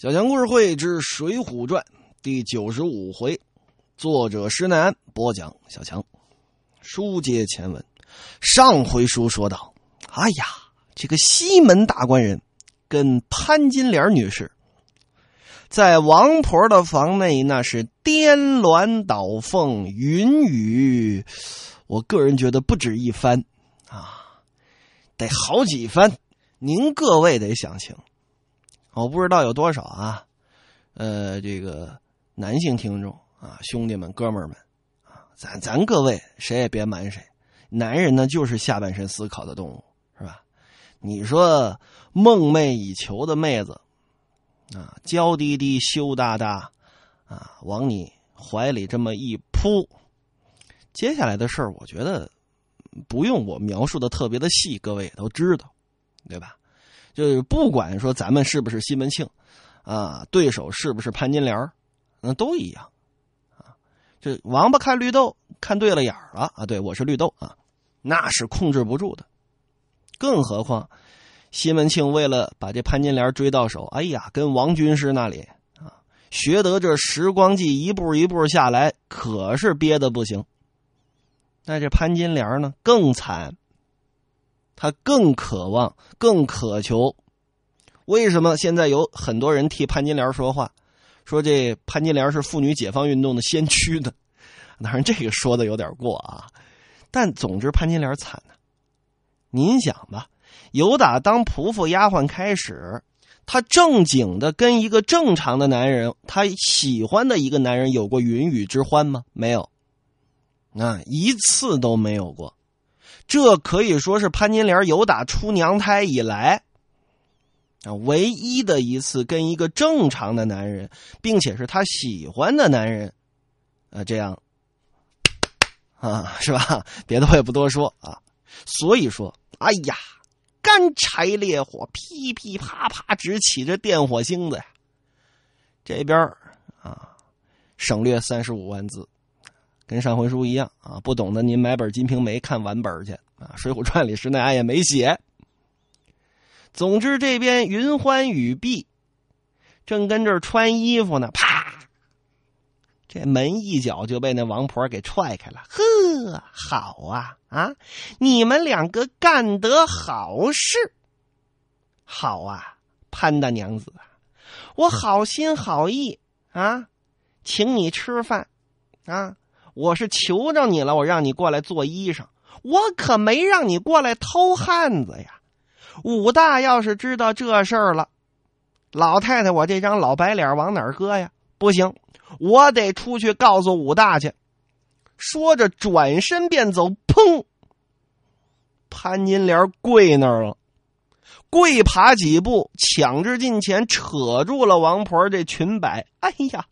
小强故事会之《水浒传》第九十五回，作者施耐庵播讲。小强，书接前文，上回书说到，哎呀，这个西门大官人跟潘金莲女士在王婆的房内，那是颠鸾倒凤，云雨，我个人觉得不止一番啊，得好几番。您各位得想清。我不知道有多少啊，呃，这个男性听众啊，兄弟们、哥们儿们啊，咱咱各位谁也别瞒谁，男人呢就是下半身思考的动物，是吧？你说梦寐以求的妹子啊，娇滴滴、羞答答啊，往你怀里这么一扑，接下来的事儿，我觉得不用我描述的特别的细，各位也都知道，对吧？就是不管说咱们是不是西门庆，啊，对手是不是潘金莲那都一样，啊，这王八看绿豆看对了眼了啊，对我是绿豆啊，那是控制不住的。更何况西门庆为了把这潘金莲追到手，哎呀，跟王军师那里啊学得这时光计，一步一步下来，可是憋得不行。那这潘金莲呢，更惨。他更渴望，更渴求。为什么现在有很多人替潘金莲说话，说这潘金莲是妇女解放运动的先驱呢？当然，这个说的有点过啊。但总之，潘金莲惨呢。您想吧，由打当仆妇丫鬟开始，她正经的跟一个正常的男人，她喜欢的一个男人有过云雨之欢吗？没有，啊，一次都没有过。这可以说是潘金莲有打出娘胎以来啊，唯一的一次跟一个正常的男人，并且是他喜欢的男人，啊，这样啊，是吧？别的我也不多说啊。所以说，哎呀，干柴烈火，噼噼啪啪直起这电火星子呀。这边啊，省略三十五万字。跟上回书一样啊，不懂的您买本《金瓶梅》看完本去啊，《水浒传》里施耐庵也没写。总之，这边云欢雨碧，正跟这儿穿衣服呢，啪，这门一脚就被那王婆给踹开了。呵，好啊啊，你们两个干得好事，好啊，潘大娘子，我好心好意啊，请你吃饭啊。我是求着你了，我让你过来做衣裳，我可没让你过来偷汉子呀！武大要是知道这事儿了，老太太，我这张老白脸往哪儿搁呀？不行，我得出去告诉武大去。说着，转身便走。砰！潘金莲跪那儿了，跪爬几步，抢至近前，扯住了王婆这裙摆。哎呀，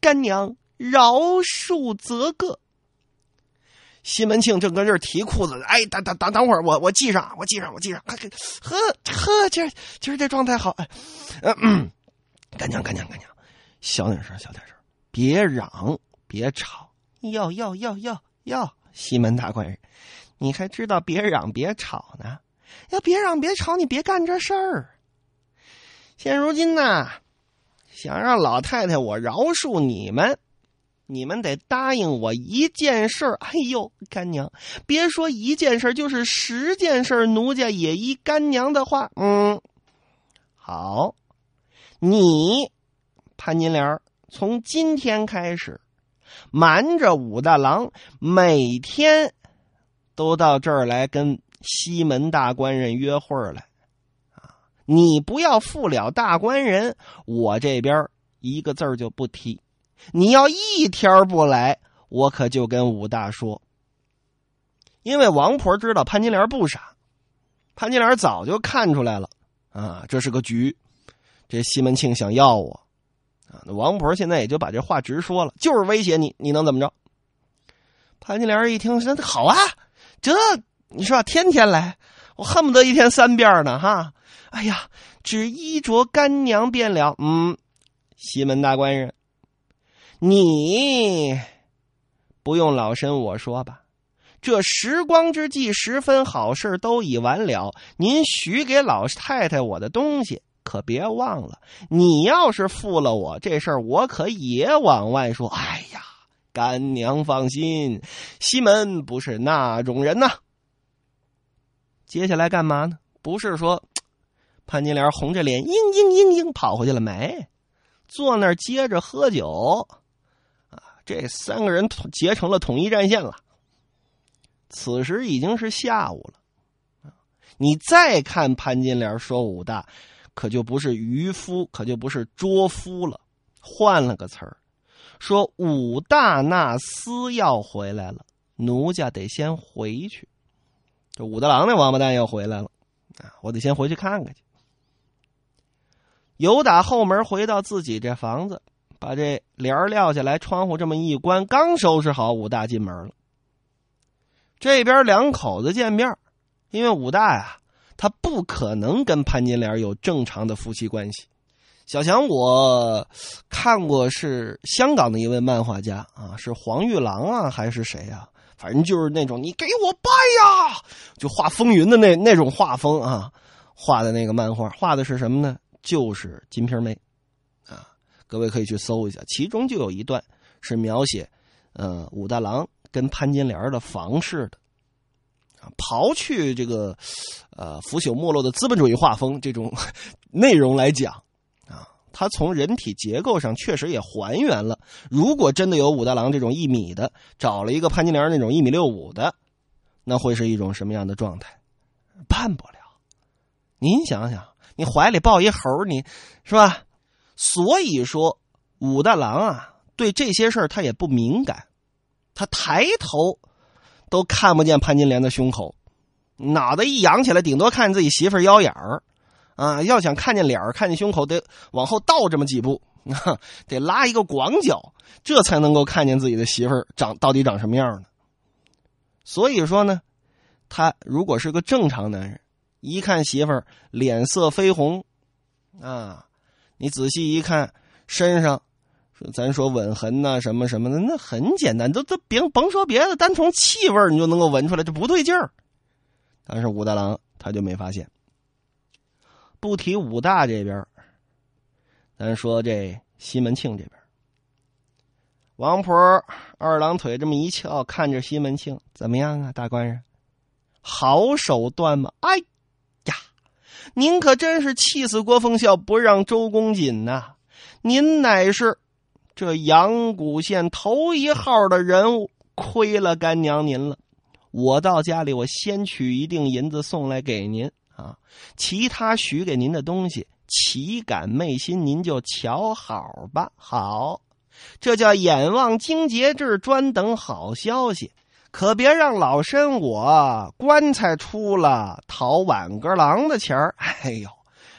干娘！饶恕则个。西门庆正搁这儿提裤子，哎，等等等等会儿，我我系上，我系上，我系上。呵呵，今儿今儿这状态好，哎，嗯，干娘干娘干娘，小点声，小点声，别嚷，别吵。哟哟哟哟哟，西门大官人，你还知道别嚷别吵呢？要别嚷别吵，你别干这事儿。现如今呢，想让老太太我饶恕你们。你们得答应我一件事儿，哎呦，干娘，别说一件事儿就是十件事儿奴家也依干娘的话。嗯，好，你潘金莲从今天开始，瞒着武大郎，每天都到这儿来跟西门大官人约会来。啊，你不要负了大官人，我这边一个字儿就不提。你要一天不来，我可就跟武大说。因为王婆知道潘金莲不傻，潘金莲早就看出来了啊，这是个局。这西门庆想要我啊，那王婆现在也就把这话直说了，就是威胁你，你能怎么着？潘金莲一听说好啊，这你说天天来，我恨不得一天三遍呢哈。哎呀，只衣着干娘便了。嗯，西门大官人。你不用老身我说吧，这时光之际，十分好事都已完了。您许给老太太我的东西，可别忘了，你要是负了我这事儿，我可也往外说。哎呀，干娘放心，西门不是那种人呐。接下来干嘛呢？不是说潘金莲红着脸嘤嘤嘤嘤跑回去了没？坐那儿接着喝酒。这三个人结成了统一战线了。此时已经是下午了。你再看潘金莲说武大，可就不是渔夫，可就不是捉夫了，换了个词儿，说武大那厮要回来了，奴家得先回去。这武大郎那王八蛋要回来了，啊，我得先回去看看去。由打后门回到自己这房子，把这帘撂下来，窗户这么一关，刚收拾好，武大进门了。这边两口子见面。因为武大呀，他不可能跟潘金莲有正常的夫妻关系。小强，我看过是香港的一位漫画家啊，是黄玉郎啊，还是谁呀？反正就是那种你给我拜呀，就画风云的那那种画风啊，画的那个漫画，画的是什么呢？就是《金瓶梅》，各位可以去搜一下，其中就有一段是描写，呃，武大郎跟潘金莲的房事的。刨去这个，呃，腐朽没落的资本主义画风这种 内容来讲，啊，他从人体结构上确实也还原了。如果真的有武大郎这种一米的，找了一个潘金莲那种一米六五的，那会是一种什么样的状态？办不了。您想想，你怀里抱一猴，你是吧？所以说，武大郎啊，对这些事儿他也不敏感，他抬头。都看不见潘金莲的胸口，脑袋一扬起来，顶多看见自己媳妇腰眼儿，啊，要想看见脸儿、看见胸口，得往后倒这么几步，得拉一个广角，这才能够看见自己的媳妇儿长到底长什么样呢？所以说呢，他如果是个正常男人，一看媳妇儿脸色绯红，啊，你仔细一看身上。咱说吻痕呐，什么什么的，那很简单，都都别甭说别的，单从气味你就能够闻出来，这不对劲儿。但是武大郎他就没发现。不提武大这边，咱说这西门庆这边，王婆二郎腿这么一翘，看着西门庆怎么样啊？大官人，好手段吗？哎，您可真是气死郭奉孝，不让周公瑾呐！您乃是。这阳谷县头一号的人物，亏了干娘您了。我到家里，我先取一锭银子送来给您啊，其他许给您的东西，岂敢昧心，您就瞧好吧。好，这叫眼望惊节制，专等好消息，可别让老身我棺材出了讨晚阁郎的钱儿。哎呦，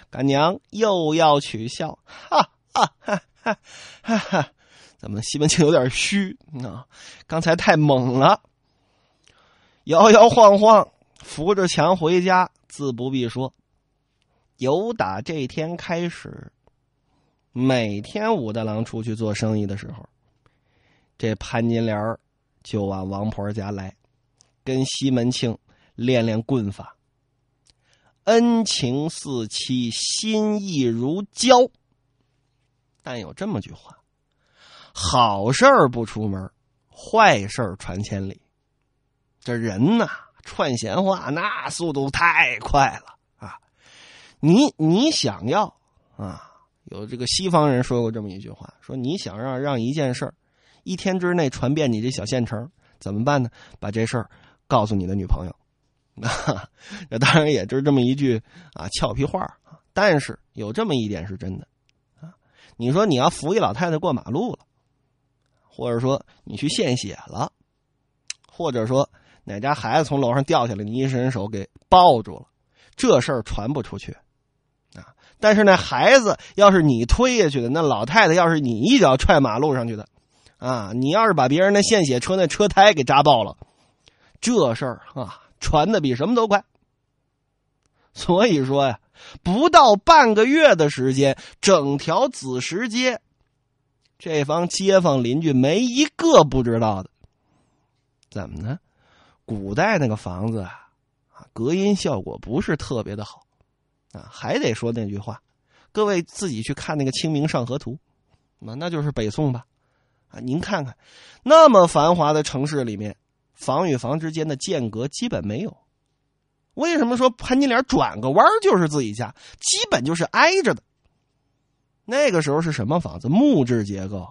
干娘又要取笑，哈哈哈。哈，哈哈，怎么西门庆有点虚啊？刚才太猛了，摇摇晃晃扶着墙回家，自不必说。由打这天开始，每天武大郎出去做生意的时候，这潘金莲就往王婆家来，跟西门庆练练棍法，恩情似漆，心意如胶。但有这么句话：“好事不出门，坏事传千里。”这人呐，串闲话那速度太快了啊！你你想要啊？有这个西方人说过这么一句话：“说你想让让一件事儿一天之内传遍你这小县城，怎么办呢？把这事儿告诉你的女朋友。”那当然也就是这么一句啊俏皮话但是有这么一点是真的啊。你说你要扶一老太太过马路了，或者说你去献血了，或者说哪家孩子从楼上掉下来，你一伸手给抱住了，这事儿传不出去啊。但是那孩子要是你推下去的，那老太太要是你一脚踹马路上去的，啊，你要是把别人的献血车那车胎给扎爆了，这事儿啊传的比什么都快。所以说呀。不到半个月的时间，整条子石街，这帮街坊邻居没一个不知道的。怎么呢？古代那个房子啊，啊，隔音效果不是特别的好，啊，还得说那句话：各位自己去看那个《清明上河图》，那那就是北宋吧？您看看，那么繁华的城市里面，房与房之间的间隔基本没有。为什么说潘金莲转个弯就是自己家？基本就是挨着的。那个时候是什么房子？木质结构，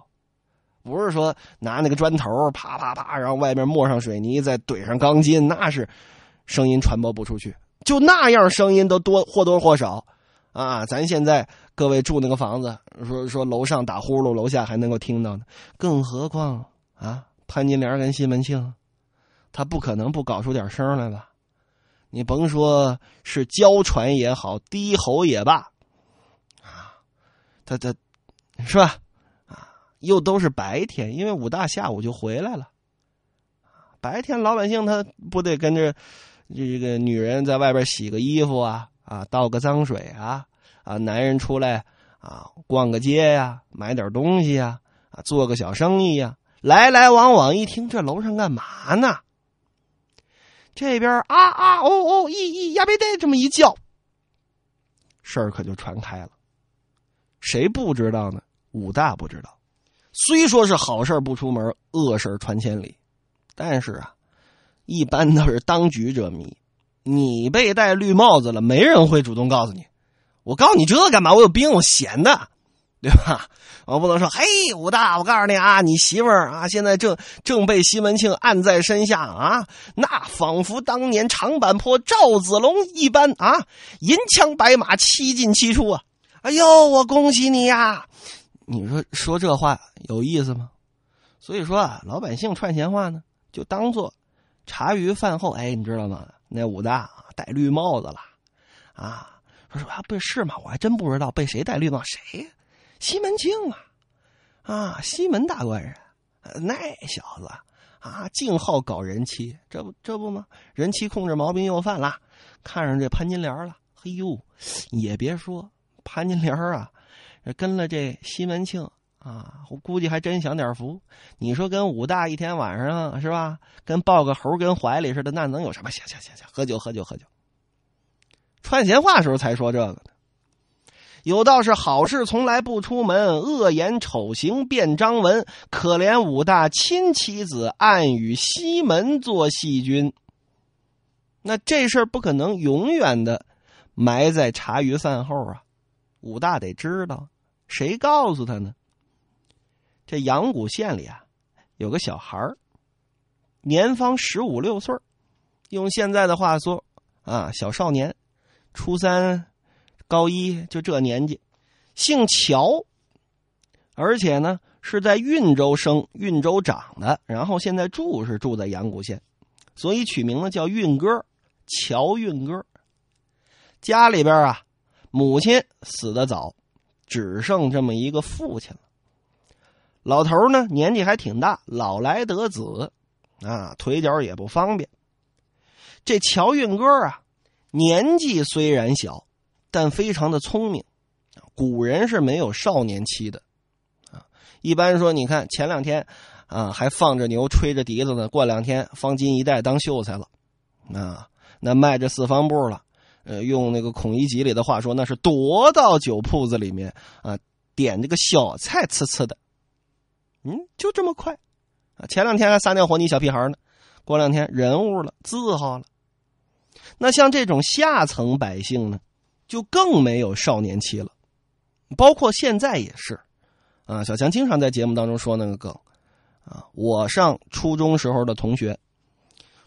不是说拿那个砖头啪啪啪，然后外面抹上水泥，再怼上钢筋，那是声音传播不出去。就那样，声音都多或多或少啊。咱现在各位住那个房子，说说楼上打呼噜，楼下还能够听到呢。更何况啊，潘金莲跟西门庆，他不可能不搞出点声来吧？你甭说是娇喘也好，低吼也罢，啊，他他，是吧？啊，又都是白天，因为武大下午就回来了。白天老百姓他不得跟着这个女人在外边洗个衣服啊啊，倒个脏水啊啊，男人出来啊逛个街呀，买点东西呀啊，做个小生意呀，来来往往，一听这楼上干嘛呢？这边啊啊哦哦，一一呀贝得这么一叫，事儿可就传开了。谁不知道呢？武大不知道。虽说是好事不出门，恶事传千里，但是啊，一般都是当局者迷。你被戴绿帽子了，没人会主动告诉你。我告诉你这干嘛？我有病，我闲的。对吧？我不能说，嘿，武大，我告诉你啊，你媳妇儿啊，现在正正被西门庆按在身下啊，那仿佛当年长坂坡赵子龙一般啊，银枪白马，七进七出啊！哎呦，我恭喜你呀！你说说这话有意思吗？所以说啊，老百姓串闲话呢，就当做茶余饭后。哎，你知道吗？那武大戴绿帽子了啊！说说啊，不是吗？我还真不知道被谁戴绿帽，谁呀？西门庆啊，啊，西门大官人，那小子啊，净好搞人妻，这不这不吗？人妻控制毛病又犯了，看上这潘金莲了。嘿呦，也别说潘金莲啊，跟了这西门庆啊，我估计还真享点福。你说跟武大一天晚上是吧？跟抱个猴跟怀里似的，那能有什么？行行行行，喝酒喝酒喝酒。串闲话时候才说这个呢。有道是好事从来不出门，恶言丑行变张文。可怜武大亲妻子，暗与西门做细君。那这事儿不可能永远的埋在茶余饭后啊！武大得知道，谁告诉他呢？这阳谷县里啊，有个小孩年方十五六岁用现在的话说啊，小少年，初三。高一就这年纪，姓乔，而且呢是在运州生、运州长的，然后现在住是住在阳谷县，所以取名呢叫运哥，乔运哥。家里边啊，母亲死的早，只剩这么一个父亲了。老头呢年纪还挺大，老来得子，啊腿脚也不方便。这乔运哥啊，年纪虽然小。但非常的聪明，古人是没有少年期的，啊，一般说，你看前两天，啊，还放着牛吹着笛子呢，过两天方巾一戴当秀才了，啊，那迈着四方步了，呃，用那个孔乙己里的话说，那是躲到酒铺子里面啊，点这个小菜吃吃的，嗯，就这么快，啊，前两天还撒尿和泥小屁孩呢，过两天人物了，字号了，那像这种下层百姓呢？就更没有少年期了，包括现在也是，啊，小强经常在节目当中说那个梗，啊，我上初中时候的同学，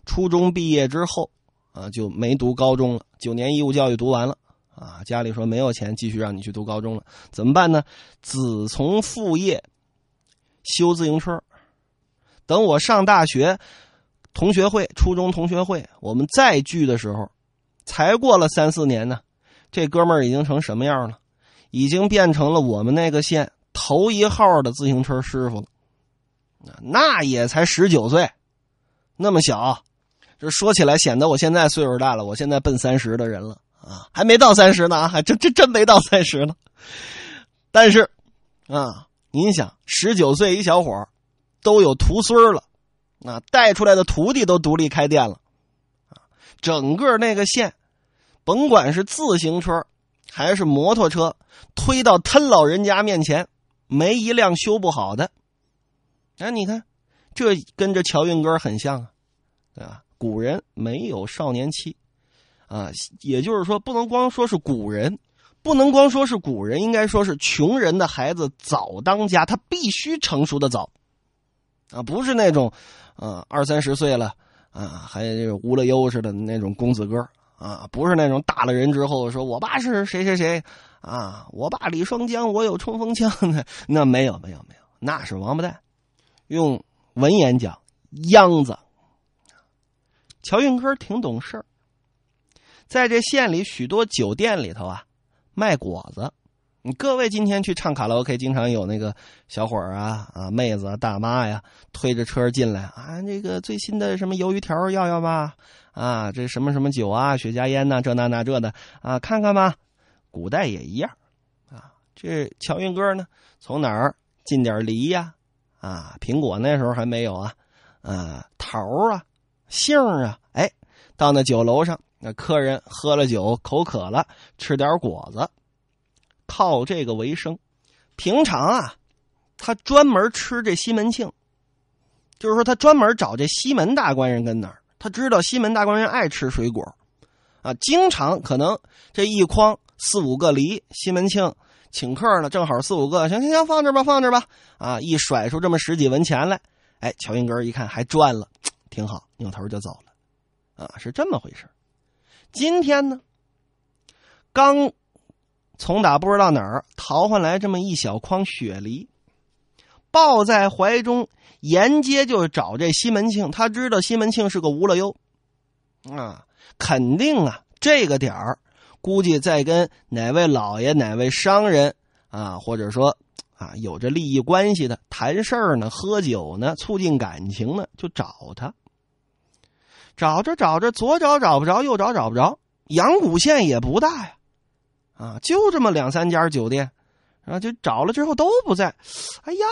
初中毕业之后，啊，就没读高中了，九年义务教育读完了，啊，家里说没有钱继续让你去读高中了，怎么办呢？子从父业，修自行车，等我上大学，同学会，初中同学会，我们再聚的时候，才过了三四年呢。这哥们儿已经成什么样了？已经变成了我们那个县头一号的自行车师傅了。那也才十九岁，那么小，这说起来显得我现在岁数大了。我现在奔三十的人了啊，还没到三十呢，还真真真没到三十呢。但是，啊，您想，十九岁一小伙都有徒孙了，啊，带出来的徒弟都独立开店了，整个那个县。甭管是自行车，还是摩托车，推到他老人家面前，没一辆修不好的。哎，你看，这跟这乔运哥很像啊，对吧？古人没有少年期，啊，也就是说，不能光说是古人，不能光说是古人，应该说是穷人的孩子早当家，他必须成熟的早，啊，不是那种，啊，二三十岁了，啊，还有无了忧似的那种公子哥。啊，不是那种大了人之后说我爸是谁谁谁，啊，我爸李双江，我有冲锋枪的，那没有没有没有，那是王八蛋。用文言讲，秧子。乔运科挺懂事儿，在这县里许多酒店里头啊，卖果子。你各位今天去唱卡拉 OK，经常有那个小伙儿啊啊妹子啊大妈呀推着车进来啊，这个最新的什么鱿鱼条要要吧？啊，这什么什么酒啊，雪茄烟呐，这那那这的啊，看看吧。古代也一样啊。这乔运哥呢，从哪儿进点梨呀？啊，苹果那时候还没有啊。啊，桃啊，杏啊，哎，到那酒楼上，那客人喝了酒，口渴了，吃点果子。靠这个为生，平常啊，他专门吃这西门庆，就是说他专门找这西门大官人跟那儿，他知道西门大官人爱吃水果，啊，经常可能这一筐四五个梨，西门庆请客呢，正好四五个，行行行，放这吧，放这吧，啊，一甩出这么十几文钱来，哎，乔云根一看还赚了，挺好，扭头就走了，啊，是这么回事今天呢，刚。从打不知道哪儿淘换来这么一小筐雪梨，抱在怀中，沿街就找这西门庆。他知道西门庆是个无了忧，啊，肯定啊，这个点儿估计在跟哪位老爷、哪位商人啊，或者说啊有着利益关系的谈事儿呢、喝酒呢、促进感情呢，就找他。找着找着，左找找不着，右找找不着，阳谷县也不大呀。啊，就这么两三家酒店，然啊，就找了之后都不在。哎呀，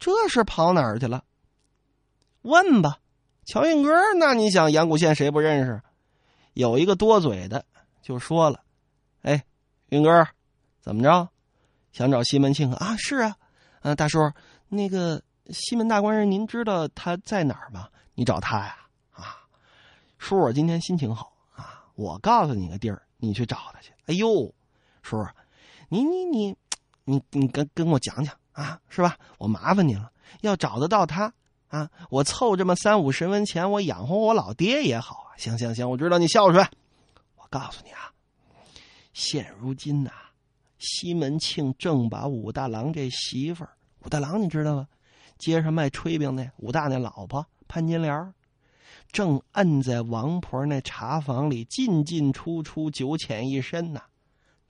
这是跑哪儿去了？问吧，乔运哥，那你想阳谷县谁不认识？有一个多嘴的就说了：“哎，运哥，怎么着？想找西门庆啊？是啊，啊，大叔，那个西门大官人，您知道他在哪儿吗？你找他呀？啊，叔，我今天心情好啊，我告诉你个地儿，你去找他去。哎呦！”叔，你你你，你你跟跟我讲讲啊，是吧？我麻烦你了，要找得到他啊，我凑这么三五十文钱，我养活我老爹也好啊。行行行，我知道你孝顺。我告诉你啊，现如今呐，西门庆正把武大郎这媳妇儿，武大郎你知道吗？街上卖炊饼的武大那老婆潘金莲，正摁在王婆那茶房里进进出出，九浅一深呐。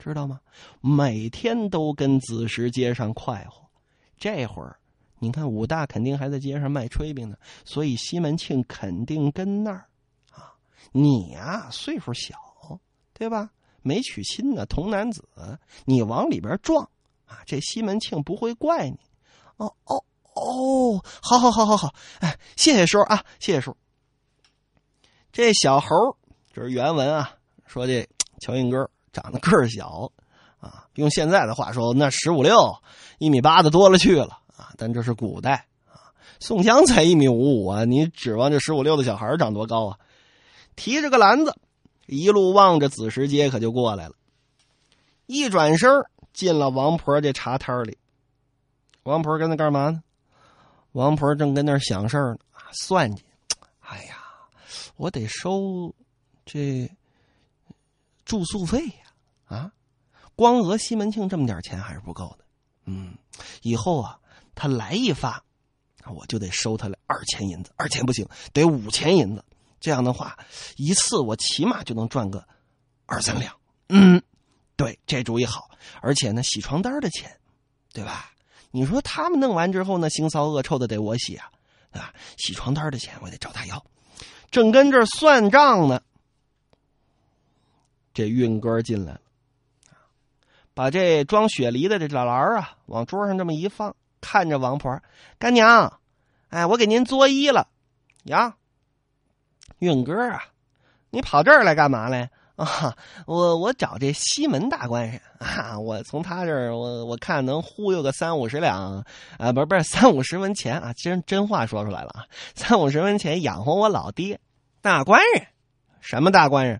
知道吗？每天都跟子时街上快活。这会儿，你看武大肯定还在街上卖炊饼呢，所以西门庆肯定跟那儿啊。你呀，岁数小，对吧？没娶亲呢，童男子，你往里边撞啊，这西门庆不会怪你。哦哦哦，好好好好好，哎，谢谢叔啊，谢谢叔。这小猴，这是原文啊，说这 乔运哥。长得个儿小，啊，用现在的话说，那十五六、一米八的多了去了啊。但这是古代啊，宋江才一米五五啊，你指望这十五六的小孩长多高啊？提着个篮子，一路望着子时街，可就过来了。一转身进了王婆这茶摊里。王婆跟那干嘛呢？王婆正跟那想事儿呢，算计。哎呀，我得收这住宿费。啊，光讹西门庆这么点钱还是不够的。嗯，以后啊，他来一发，我就得收他二千银子，二千不行，得五千银子。这样的话，一次我起码就能赚个二三两。嗯，对，这主意好。而且呢，洗床单的钱，对吧？你说他们弄完之后呢，腥骚恶臭的得我洗啊，对吧？洗床单的钱我得找他要。正跟这算账呢，这运哥进来。把这装雪梨的这老篮儿啊，往桌上这么一放，看着王婆干娘，哎，我给您作揖了，呀，运哥啊，你跑这儿来干嘛来？啊，我我找这西门大官人啊，我从他这儿，我我看能忽悠个三五十两啊，不是不是三五十文钱啊，真真话说出来了啊，三五十文钱养活我老爹。大官人，什么大官人？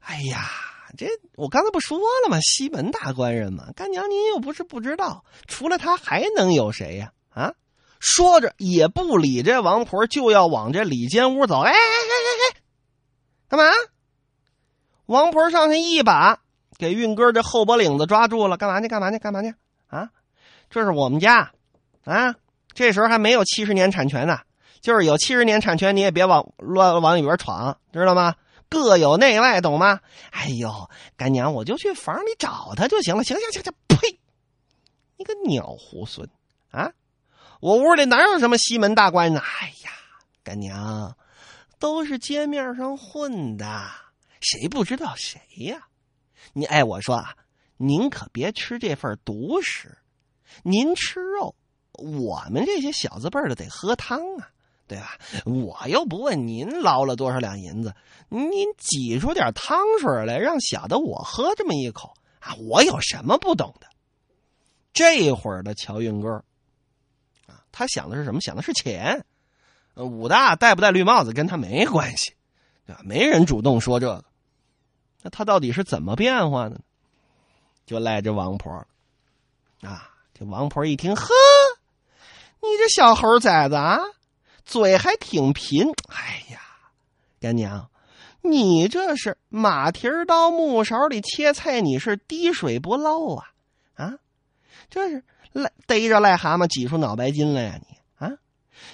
哎呀，这我刚才不说了吗？西门大官人嘛，干娘您又不是不知道，除了他还能有谁呀？啊！说着也不理这王婆，就要往这里间屋走。哎哎哎哎哎，干嘛？王婆上去一把给运哥这后脖领子抓住了，干嘛去？干嘛去？干嘛去？啊，这是我们家，啊，这时候还没有七十年产权呢，就是有七十年产权，你也别往乱往里边闯，知道吗？各有内外，懂吗？哎呦，干娘，我就去房里找他就行了。行行行行，呸！你个鸟猢狲啊！我屋里哪有什么西门大官呢？哎呀，干娘，都是街面上混的。谁不知道谁呀？你哎，我说啊，您可别吃这份独食。您吃肉，我们这些小字辈的得喝汤啊，对吧？我又不问您捞了多少两银子，您挤出点汤水来，让小的我喝这么一口啊，我有什么不懂的？这会儿的乔运哥啊，他想的是什么？想的是钱。武大戴不戴绿帽子跟他没关系，对吧？没人主动说这个。那他到底是怎么变化的呢？就赖这王婆啊！这王婆一听，呵，你这小猴崽子啊，嘴还挺贫。哎呀，干娘，你这是马蹄儿刀木勺里切菜，你是滴水不漏啊！啊，这是癞逮着癞蛤蟆挤出脑白金来呀！你啊，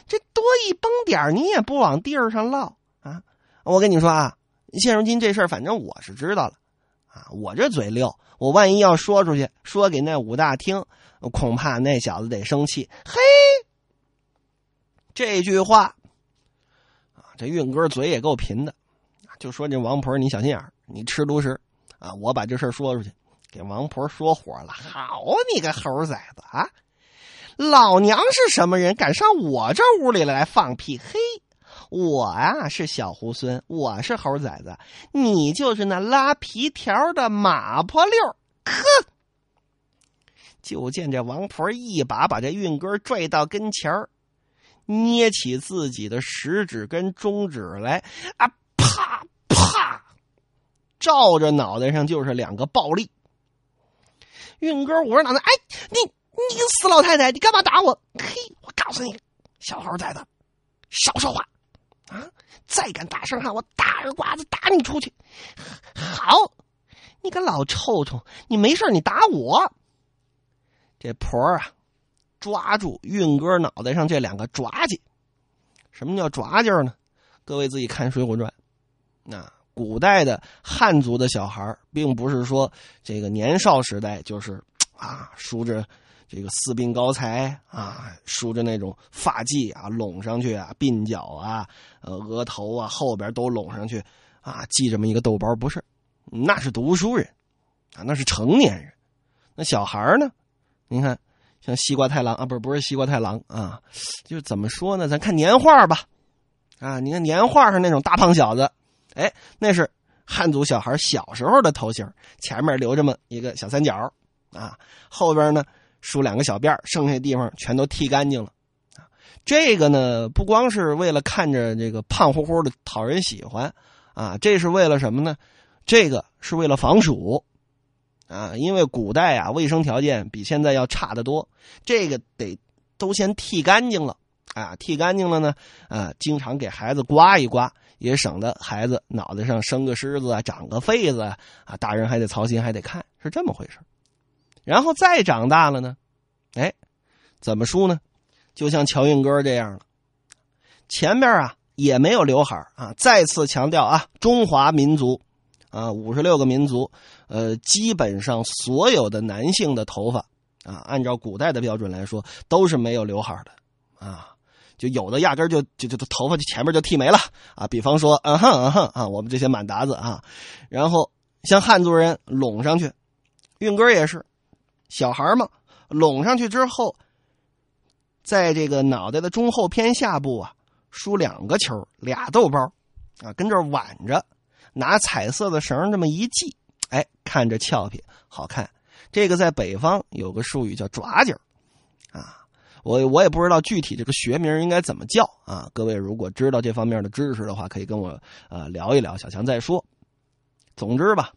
这多一崩点你也不往地儿上落啊！我跟你说啊。现如今这事儿，反正我是知道了，啊，我这嘴溜，我万一要说出去，说给那武大听，恐怕那小子得生气。嘿，这句话，啊，这运哥嘴也够贫的，就说这王婆你小心眼你吃独食，啊，我把这事说出去，给王婆说火了。好你个猴崽子啊！老娘是什么人，敢上我这屋里来放屁？嘿！我啊是小猢狲，我是猴崽子，你就是那拉皮条的马婆溜呵！就见这王婆一把把这运哥拽到跟前儿，捏起自己的食指跟中指来，啊，啪啪，照着脑袋上就是两个暴力。运哥捂着脑袋，哎，你你个死老太太，你干嘛打我？嘿，我告诉你，小猴崽子，少说话。啊！再敢大声喊，我大耳刮子打你出去！好，你个老臭虫，你没事你打我！这婆啊，抓住运哥脑袋上这两个爪劲。什么叫爪劲呢？各位自己看《水浒传》。那古代的汉族的小孩并不是说这个年少时代就是啊梳着。这个四鬓高才啊，梳着那种发髻啊，拢上去啊，鬓角啊，呃，额头啊，后边都拢上去啊，系这么一个豆包，不是，那是读书人啊，那是成年人。那小孩呢？您看，像西瓜太郎啊，不是不是西瓜太郎啊，就怎么说呢？咱看年画吧，啊，你看年画上那种大胖小子，哎，那是汉族小孩小时候的头型，前面留这么一个小三角啊，后边呢。梳两个小辫剩下地方全都剃干净了，啊，这个呢不光是为了看着这个胖乎乎的讨人喜欢，啊，这是为了什么呢？这个是为了防暑，啊，因为古代啊卫生条件比现在要差得多，这个得都先剃干净了，啊，剃干净了呢，啊，经常给孩子刮一刮，也省得孩子脑袋上生个虱子啊，长个痱子啊，大人还得操心，还得看，是这么回事。然后再长大了呢，哎，怎么梳呢？就像乔运哥这样了，前面啊也没有刘海啊。再次强调啊，中华民族啊，五十六个民族，呃，基本上所有的男性的头发啊，按照古代的标准来说，都是没有刘海的啊。就有的压根就就就头发就前面就剃没了啊。比方说，嗯哼嗯哼啊，我们这些满达子啊，然后像汉族人拢上去，运哥也是。小孩嘛，拢上去之后，在这个脑袋的中后偏下部啊，梳两个球，俩豆包，啊，跟这挽着，拿彩色的绳这么一系，哎，看着俏皮好看。这个在北方有个术语叫抓髻啊，我我也不知道具体这个学名应该怎么叫啊。各位如果知道这方面的知识的话，可以跟我呃聊一聊。小强再说。总之吧，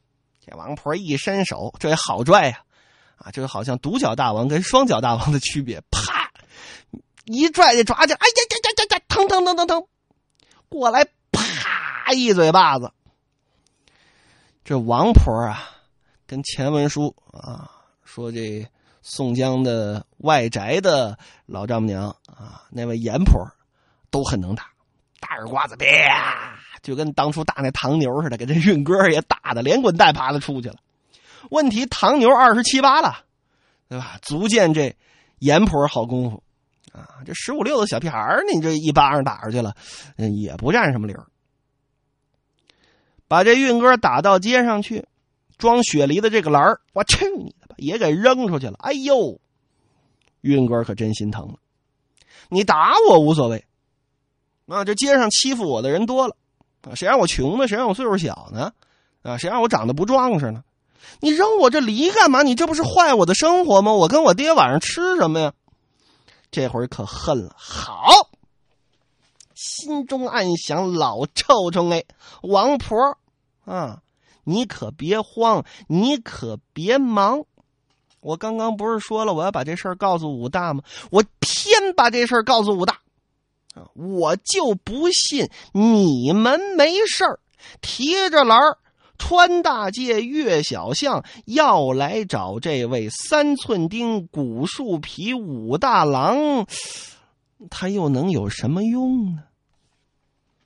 这王婆一伸手，这也好拽呀，啊，这个好像独角大王跟双脚大王的区别，啪，一拽这爪子，哎呀呀呀呀呀，疼疼疼疼疼，过来啪一嘴巴子。这王婆啊，跟前文书啊说这宋江的外宅的老丈母娘啊，那位阎婆都很能打，大耳刮子啪。就跟当初打那唐牛似的，给这运哥也打的连滚带爬的出去了。问题唐牛二十七八了，对吧？足见这阎婆好功夫啊！这十五六的小屁孩你这一巴掌打出去了，也不占什么理儿。把这运哥打到街上去，装雪梨的这个篮儿，我去你的吧，也给扔出去了。哎呦，运哥可真心疼了。你打我无所谓，啊，这街上欺负我的人多了。啊，谁让我穷呢？谁让我岁数小呢？啊，谁让我长得不壮实呢？你扔我这梨干嘛？你这不是坏我的生活吗？我跟我爹晚上吃什么呀？这会儿可恨了，好，心中暗想：老臭虫哎，王婆啊，你可别慌，你可别忙。我刚刚不是说了我要把这事儿告诉武大吗？我偏把这事儿告诉武大。啊我就不信你们没事儿，提着篮儿穿大街越小巷，要来找这位三寸钉、古树皮武大郎，他又能有什么用呢？